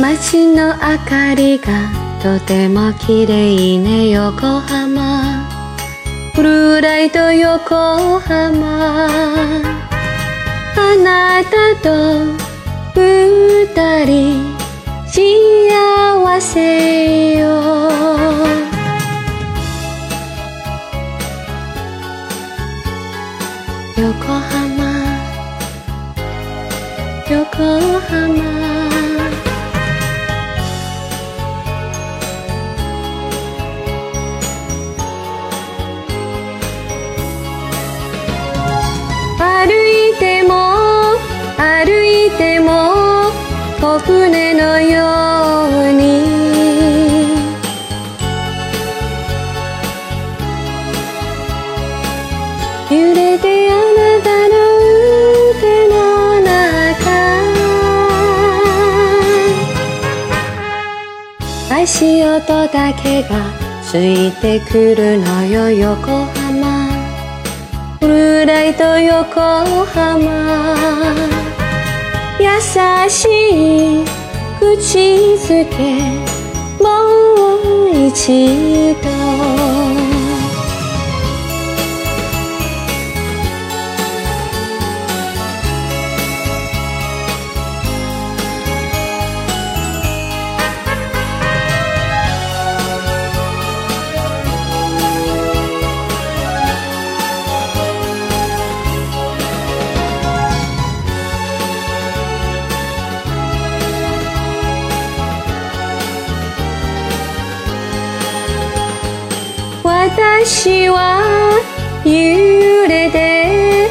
街の明かりがとても綺麗ね横浜。ブルーライト横浜。あなたと二人幸せよ。横浜。横浜。小舟のように。揺れてあなたの腕の中。足音だけがついてくるのよ横浜。ブルーライト横浜。しい口づけもう一度。私は揺れて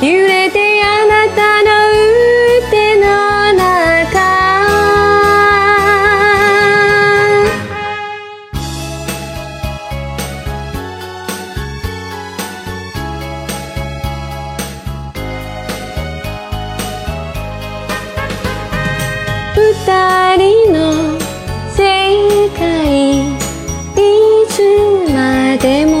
揺れてあなたの腕の中。歌 Te